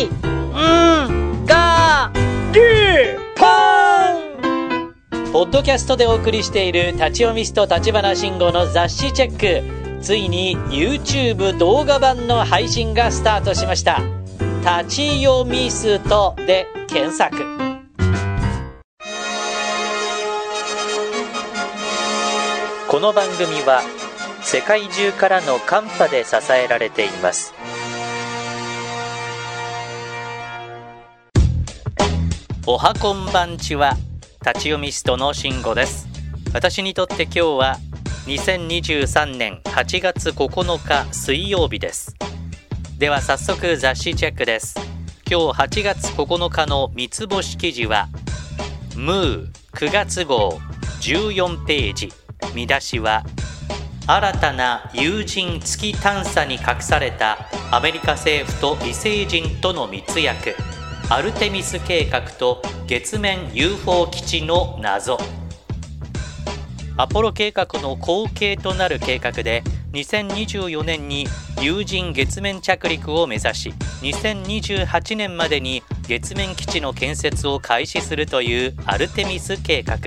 い、ん、が、り、ぽんポッドキャストでお送りしている立ち読みスト立花慎吾の雑誌チェック。ついに YouTube 動画版の配信がスタートしました。立ち読みストで検索。この番組は世界中からのカンパで支えられています。おはこんばんちは立ち読みストの慎吾です。私にとって今日は2023年8月9日水曜日です。では早速雑誌チェックです。今日8月9日の三つ星記事はムー9月号14ページ。見出しは新たな有人月探査に隠されたアメリカ政府と異星人との密約。アルテミス計画と月面 UFO 基地の謎。アポロ計画の後継となる計画で2024年に有人月面着陸を目指し2028年までに月面基地の建設を開始するというアルテミス計画。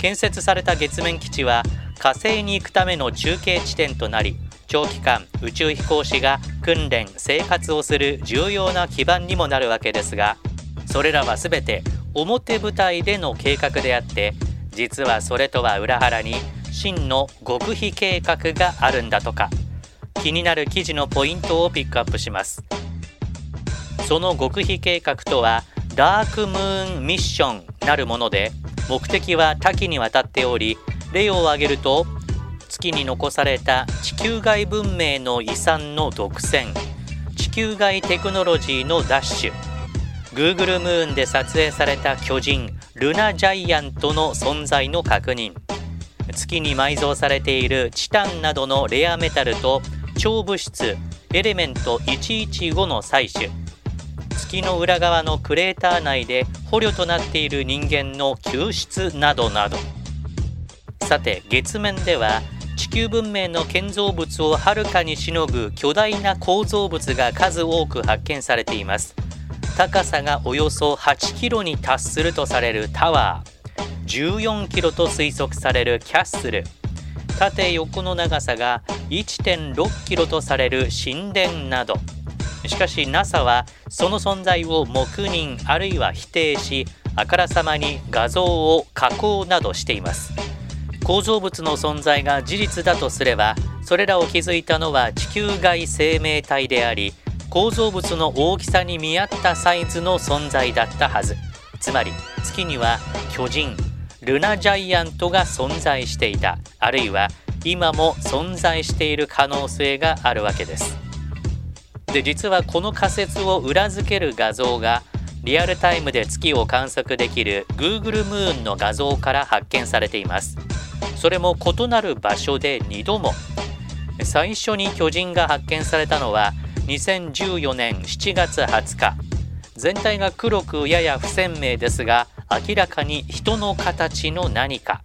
建設された月面基地は火星に行くための中継地点となり長期間宇宙飛行士が訓練生活をする重要な基盤にもなるわけですがそれらは全て表舞台での計画であって実はそれとは裏腹に真の極秘計画があるんだとか気になる記事のポイントをピックアップします。その極秘計画とはダークムーンミッションなるもので目的は多岐にわたっており例を挙げると月に残された地球外文明の遺産の独占。地球外テクノロジーのダッシュ。Google ムーンで撮影された巨人ルナジャイアントの存在の確認。月に埋蔵されているチタンなどのレアメタルと超物質エレメント115の採取。月の裏側のクレーター内で捕虜となっている人間の救出などなど。さて月面では地球文明の建造物をはるかにしのぐ巨大な構造物が数多く発見されています。高さがおよそ8キロに達するとされるタワー。14キロと推測されるキャッスル。縦横の長さが1.6キロとされる神殿など。しかし NASA はその存在を黙認あるいは否定しあからさまに画像を加工などしています。構造物の存在が事実だとすればそれらを築いたのは地球外生命体であり構造物の大きさに見合ったサイズの存在だったはず。つまり月には巨人ルナジャイアントが存在していた。あるいは今も存在している可能性があるわけです。で実はこの仮説を裏付ける画像がリアルタイムで月を観測できる Google ムーンの画像から発見されています。それも異なる場所で2度も。最初に巨人が発見されたのは2014年7月20日。全体が黒くやや不鮮明ですが明らかに人の形の何か。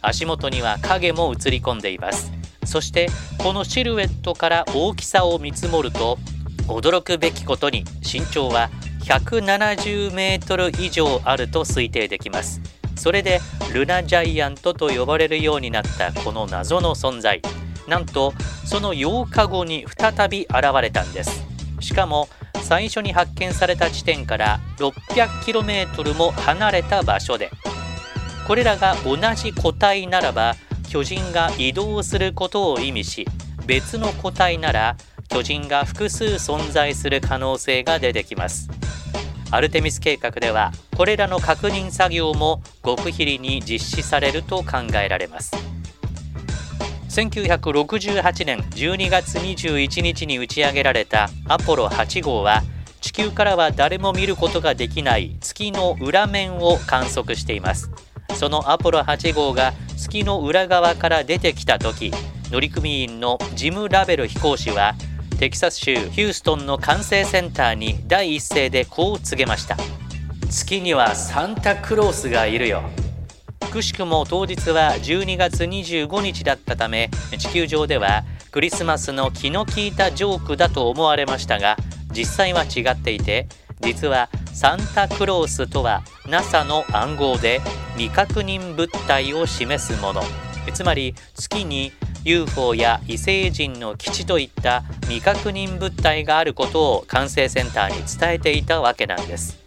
足元には影も映り込んでいます。そしてこのシルエットから大きさを見積もると驚くべきことに身長は170メートル以上あると推定できます。それでルナジャイアントと呼ばれるようになったこの謎の存在。なんとその8日後に再び現れたんです。しかも最初に発見された地点から 600km も離れた場所で。これらが同じ個体ならば巨人が移動することを意味し別の個体なら巨人が複数存在する可能性が出てきます。アルテミス計画ではこれらの確認作業も極秘裏に実施されると考えられます。1968年12月21日に打ち上げられたアポロ8号は地球からは誰も見ることができない月の裏面を観測しています。そのアポロ8号が月の裏側から出てきた時乗組員のジム・ラベル飛行士はテキサス州ヒューストンの管制センターに第一声でこう告げました。月にはサンタクロースがいるよ。くしくも当日は12月25日だったため地球上ではクリスマスの気の利いたジョークだと思われましたが実際は違っていて実はサンタクロースとは NASA の暗号で未確認物体を示すもの。つまり月に UFO や異星人の基地といった未確認物体があることを管制センターに伝えていたわけなんです。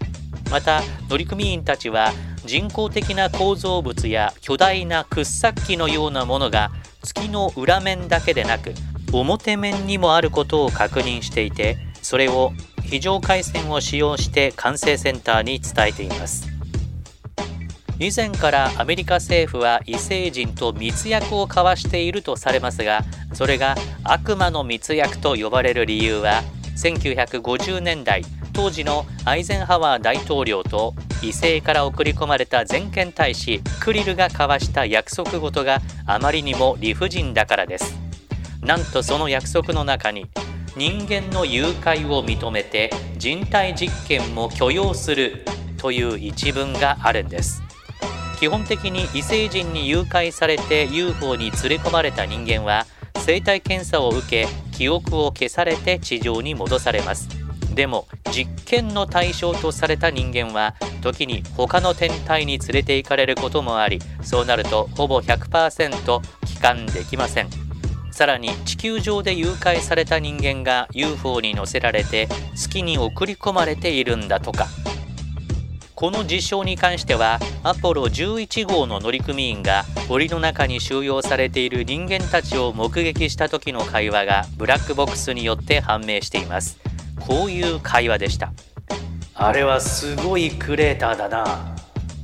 また乗組員たちは人工的な構造物や巨大な掘削機のようなものが月の裏面だけでなく表面にもあることを確認していてそれを非常回線を使用して管制センターに伝えています。以前からアメリカ政府は異星人と密約を交わしているとされますがそれが悪魔の密約と呼ばれる理由は1950年代当時のアイゼンハワー大統領と異星から送り込まれた全権大使クリルが交わした約束事があまりにも理不尽だからです。なんとその約束の中に人間の誘拐を認めて人体実験も許容するという一文があるんです。基本的に異星人に誘拐されて UFO に連れ込まれた人間は生体検査を受け記憶を消されて地上に戻されます。でも実験の対象とされた人間は時に他の天体に連れて行かれることもありそうなるとほぼ100%帰還できません。さらに地球上で誘拐された人間が UFO に乗せられて月に送り込まれているんだとか。この事象に関してはアポロ11号の乗組員が檻の中に収容されている人間たちを目撃した時の会話がブラックボックスによって判明しています。こういう会話でした。あれはすごいクレーターだな。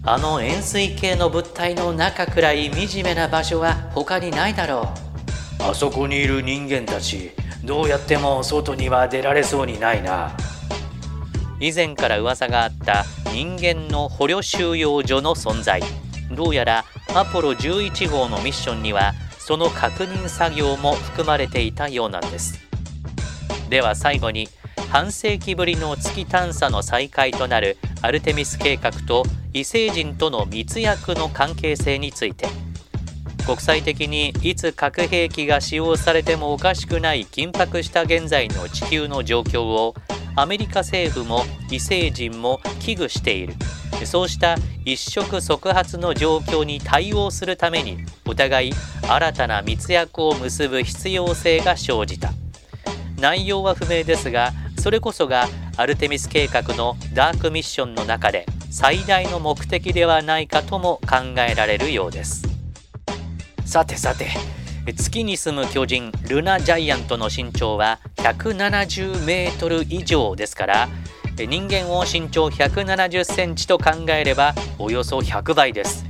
あの円錐形の物体の中くらい惨めな場所は他にないだろう。あそこにいる人間たちどうやっても外には出られそうにないな以前から噂があった人間の捕虜収容所の存在。どうやらアポロ11号のミッションにはその確認作業も含まれていたようなんです。では最後に半世紀ぶりの月探査の再開となるアルテミス計画と異星人との密約の関係性について。国際的にいつ核兵器が使用されてもおかしくない緊迫した現在の地球の状況をアメリカ政府も異星人も危惧している。そうした一触即発の状況に対応するためにお互い新たな密約を結ぶ必要性が生じた。内容は不明ですがそれこそがアルテミス計画のダークミッションの中で最大の目的ではないかとも考えられるようです。さてさて。月に住む巨人ルナジャイアントの身長は170メートル以上ですから人間を身長170センチと考えればおよそ100倍です。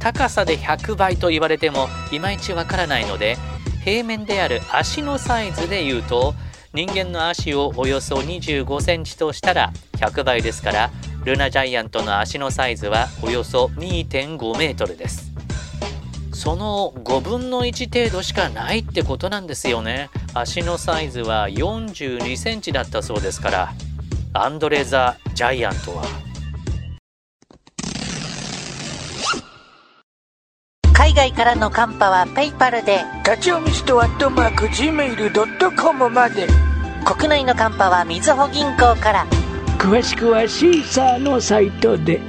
高さで100倍と言われてもいまいちわからないので平面である足のサイズで言うと人間の足をおよそ25センチとしたら100倍ですからルナジャイアントの足のサイズはおよそ2.5メートルです。その5分の1程度しかないってことなんですよね。足のサイズは42センチだったそうですから。アンドレザ・ジャイアントは。海外からのカンパはペイパルで。立ち読みストアットマーク Gmail.com まで。国内のカンパはみずほ銀行から。詳しくはシーサーのサイトで